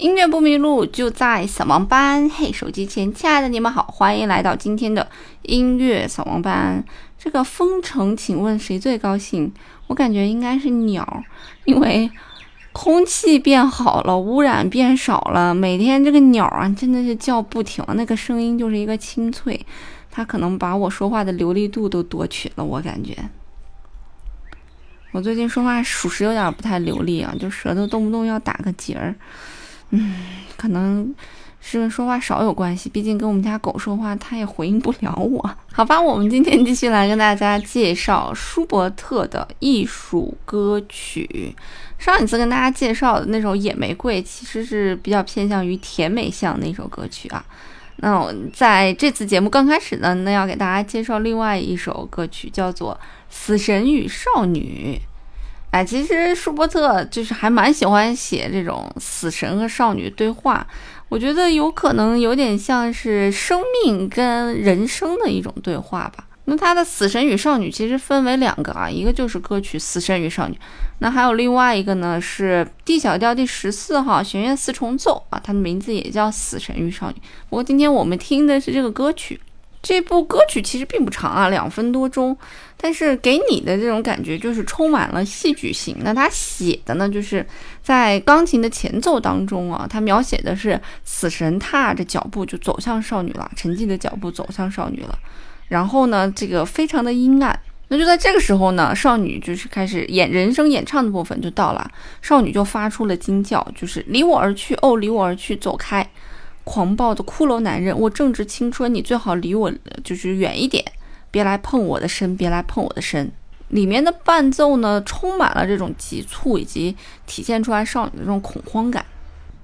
音乐不迷路，就在扫盲班。嘿，手机前亲爱的你们好，欢迎来到今天的音乐扫盲班。这个封城，请问谁最高兴？我感觉应该是鸟，因为空气变好了，污染变少了，每天这个鸟啊，真的是叫不停，那个声音就是一个清脆，它可能把我说话的流利度都夺取了，我感觉。我最近说话属实有点不太流利啊，就舌头动不动要打个结儿。嗯，可能是跟说话少有关系，毕竟跟我们家狗说话，它也回应不了我。好吧，我们今天继续来跟大家介绍舒伯特的艺术歌曲。上一次跟大家介绍的那首《野玫瑰》，其实是比较偏向于甜美向那首歌曲啊。那我在这次节目刚开始呢，那要给大家介绍另外一首歌曲，叫做《死神与少女》。哎，其实舒伯特就是还蛮喜欢写这种死神和少女对话，我觉得有可能有点像是生命跟人生的一种对话吧。那他的《死神与少女》其实分为两个啊，一个就是歌曲《死神与少女》，那还有另外一个呢是 D 小调第十四号弦乐四重奏啊，它的名字也叫《死神与少女》。不过今天我们听的是这个歌曲。这部歌曲其实并不长啊，两分多钟，但是给你的这种感觉就是充满了戏剧性。那他写的呢，就是在钢琴的前奏当中啊，他描写的是死神踏着脚步就走向少女了，沉寂的脚步走向少女了。然后呢，这个非常的阴暗。那就在这个时候呢，少女就是开始演人声演唱的部分就到了，少女就发出了惊叫，就是离我而去，哦，离我而去，走开。狂暴的骷髅男人，我正值青春，你最好离我就是远一点，别来碰我的身，别来碰我的身。里面的伴奏呢，充满了这种急促，以及体现出来少女的这种恐慌感。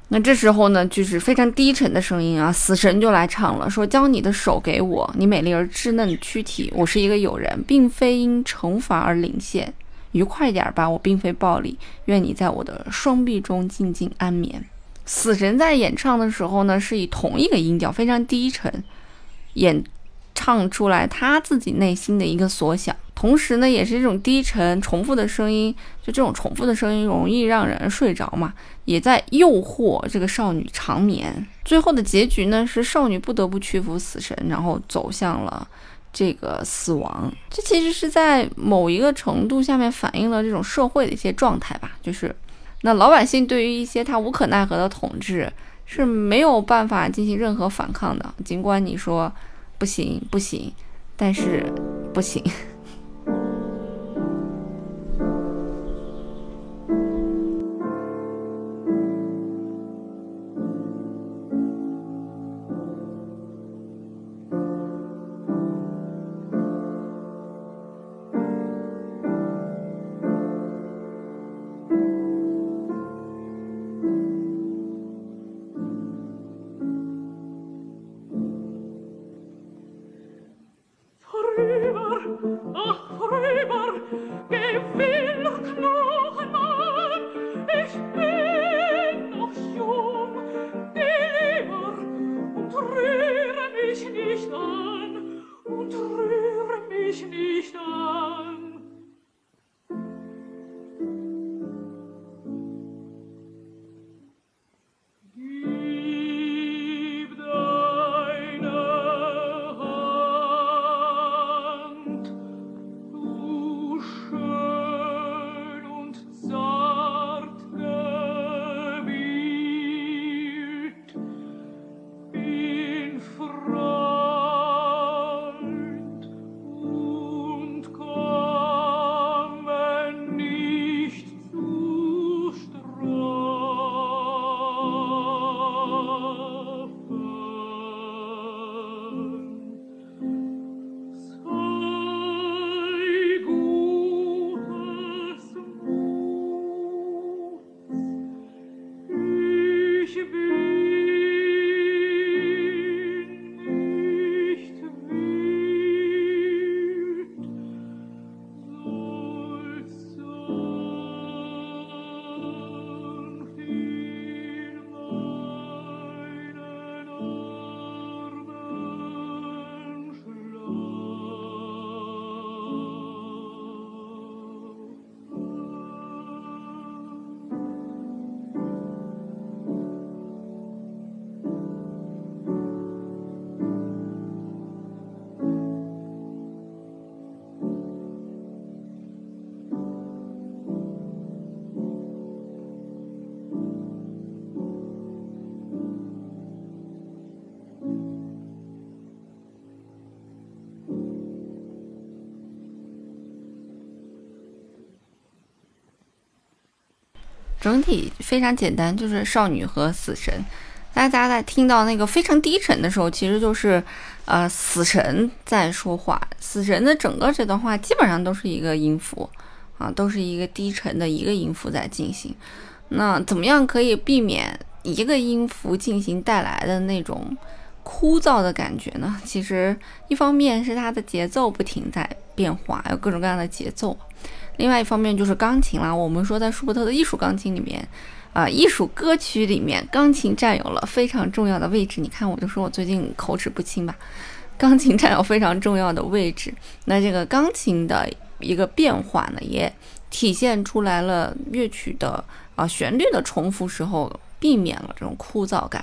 那这时候呢，就是非常低沉的声音啊，死神就来唱了，说：“将你的手给我，你美丽而稚嫩的躯体，我是一个友人，并非因惩罚而领现，愉快点吧，我并非暴力，愿你在我的双臂中静静安眠。”死神在演唱的时候呢，是以同一个音调，非常低沉，演唱出来他自己内心的一个所想，同时呢，也是这种低沉重复的声音，就这种重复的声音容易让人睡着嘛，也在诱惑这个少女长眠。最后的结局呢，是少女不得不屈服死神，然后走向了这个死亡。这其实是在某一个程度下面反映了这种社会的一些状态吧，就是。那老百姓对于一些他无可奈何的统治是没有办法进行任何反抗的，尽管你说不行不行，但是不行。dich an und 整体非常简单，就是少女和死神。大家在听到那个非常低沉的时候，其实就是呃死神在说话。死神的整个这段话基本上都是一个音符啊，都是一个低沉的一个音符在进行。那怎么样可以避免一个音符进行带来的那种枯燥的感觉呢？其实一方面是它的节奏不停在变化，有各种各样的节奏；另外一方面就是钢琴啦。我们说在舒伯特的艺术钢琴里面。啊，艺术歌曲里面，钢琴占有了非常重要的位置。你看，我就说我最近口齿不清吧，钢琴占有非常重要的位置。那这个钢琴的一个变化呢，也体现出来了乐曲的啊旋律的重复时候，避免了这种枯燥感。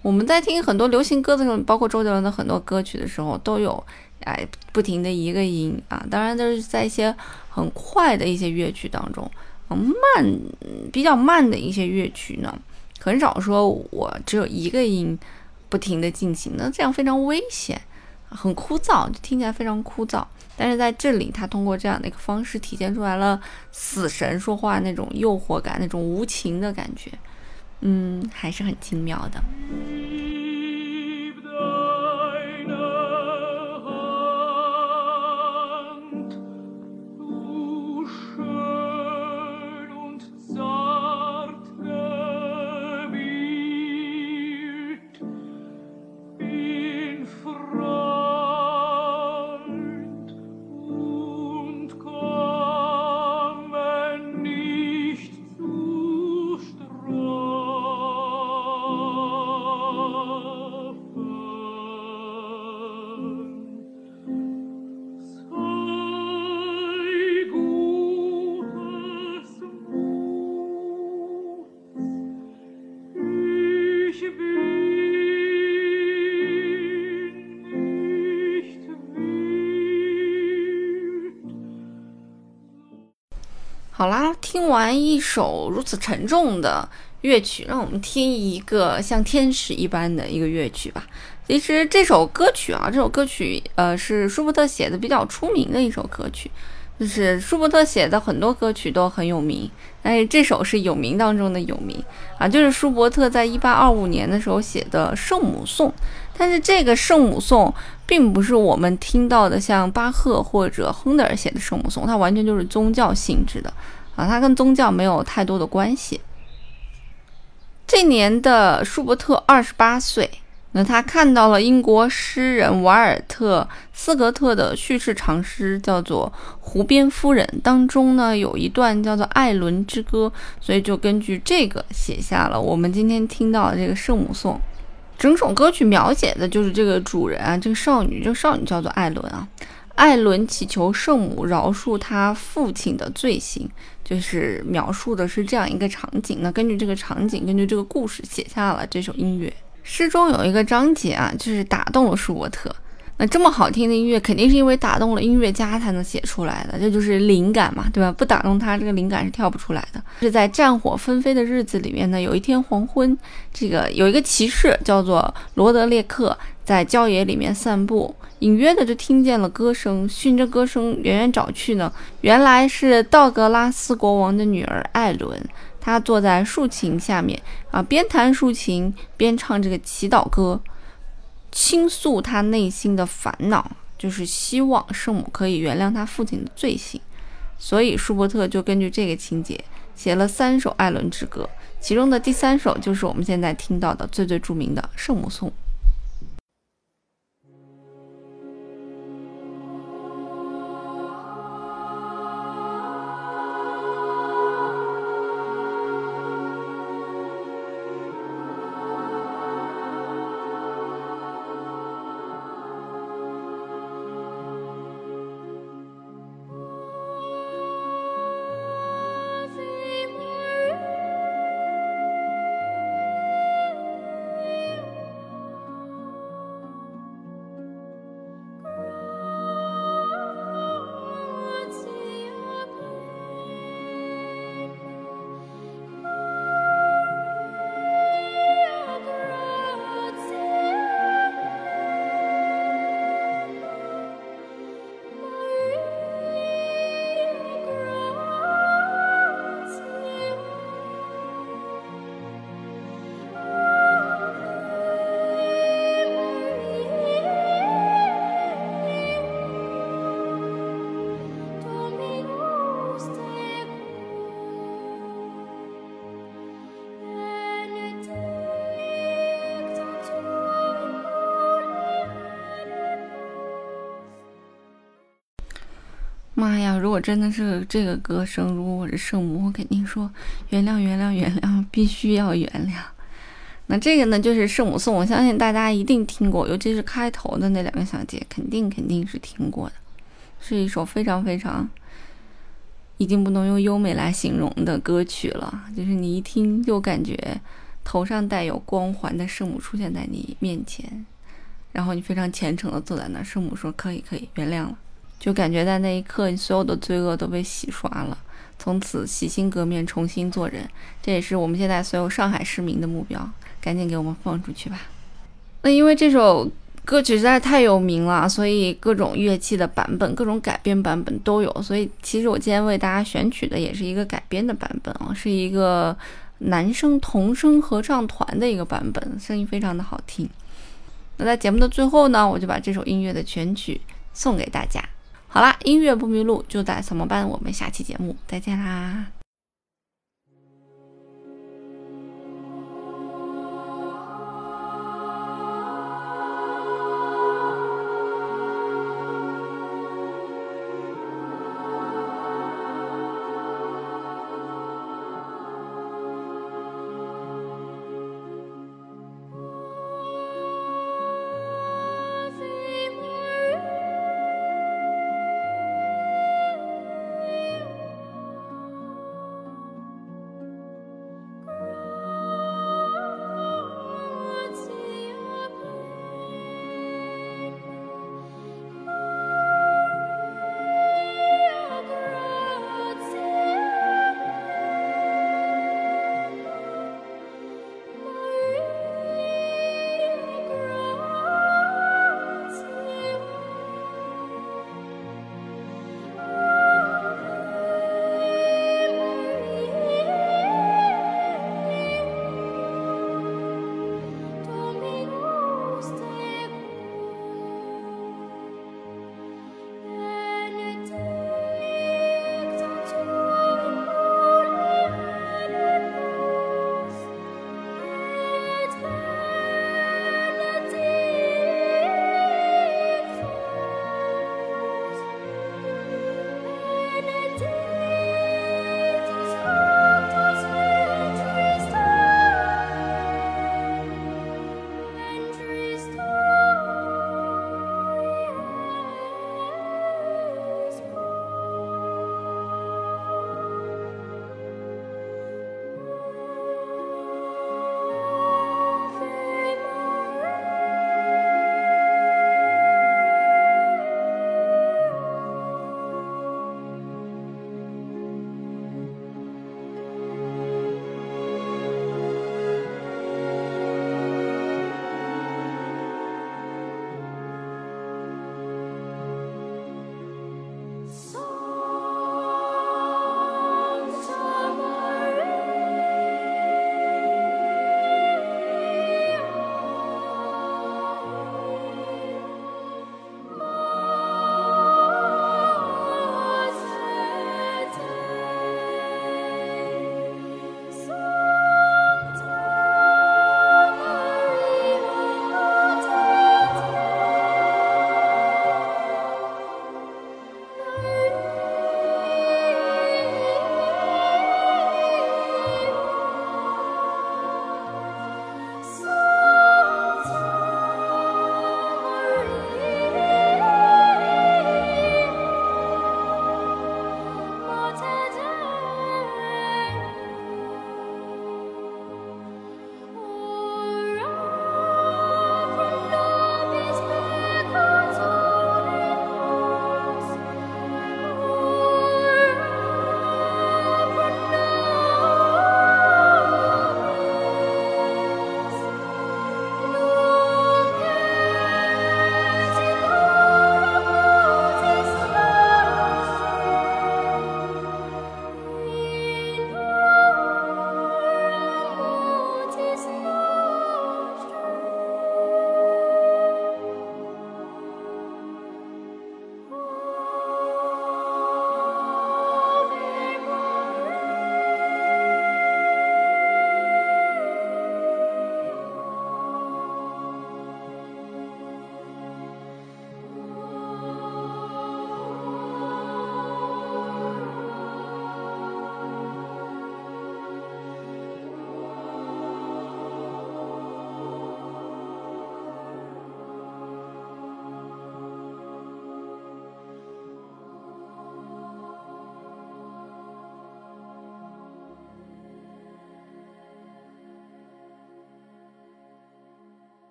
我们在听很多流行歌的时候，包括周杰伦的很多歌曲的时候，都有哎不停的一个音啊，当然都是在一些很快的一些乐曲当中。慢，比较慢的一些乐曲呢，很少说我只有一个音不停的进行，那这样非常危险，很枯燥，就听起来非常枯燥。但是在这里，他通过这样的一个方式体现出来了死神说话那种诱惑感，那种无情的感觉，嗯，还是很精妙的。好啦，听完一首如此沉重的乐曲，让我们听一个像天使一般的一个乐曲吧。其实这首歌曲啊，这首歌曲呃是舒伯特写的比较出名的一首歌曲，就是舒伯特写的很多歌曲都很有名，但是这首是有名当中的有名啊，就是舒伯特在一八二五年的时候写的《圣母颂》。但是这个圣母颂并不是我们听到的像巴赫或者亨德尔写的圣母颂，它完全就是宗教性质的啊，它跟宗教没有太多的关系。这年的舒伯特二十八岁，那他看到了英国诗人瓦尔特斯格特的叙事长诗，叫做《湖边夫人》，当中呢有一段叫做《艾伦之歌》，所以就根据这个写下了我们今天听到的这个圣母颂。整首歌曲描写的就是这个主人啊，这个少女，这个少女叫做艾伦啊。艾伦祈求圣母饶恕他父亲的罪行，就是描述的是这样一个场景。那根据这个场景，根据这个故事写下了这首音乐。诗中有一个章节啊，就是打动了舒伯特。那这么好听的音乐，肯定是因为打动了音乐家才能写出来的，这就是灵感嘛，对吧？不打动他，这个灵感是跳不出来的。是在战火纷飞的日子里面呢，有一天黄昏，这个有一个骑士叫做罗德列克，在郊野里面散步，隐约的就听见了歌声，循着歌声远远找去呢，原来是道格拉斯国王的女儿艾伦，他坐在竖琴下面啊，边弹竖琴边唱这个祈祷歌。倾诉他内心的烦恼，就是希望圣母可以原谅他父亲的罪行，所以舒伯特就根据这个情节写了三首艾伦之歌，其中的第三首就是我们现在听到的最最著名的《圣母颂》。妈呀！如果真的是这个歌声，如果我是圣母，我肯定说原谅原谅原谅，必须要原谅。那这个呢，就是圣母颂，我相信大家一定听过，尤其是开头的那两个小节，肯定肯定是听过的，是一首非常非常已经不能用优美来形容的歌曲了，就是你一听就感觉头上带有光环的圣母出现在你面前，然后你非常虔诚的坐在那，圣母说可以可以原谅了，就感觉在那一刻你所有的罪恶都被洗刷了，从此洗心革面，重新做人，这也是我们现在所有上海市民的目标。赶紧给我们放出去吧！那因为这首歌曲实在太有名了，所以各种乐器的版本、各种改编版本都有。所以其实我今天为大家选取的也是一个改编的版本啊，是一个男生童声合唱团的一个版本，声音非常的好听。那在节目的最后呢，我就把这首音乐的全曲送给大家。好啦，音乐不迷路，就在扫盲班。我们下期节目再见啦！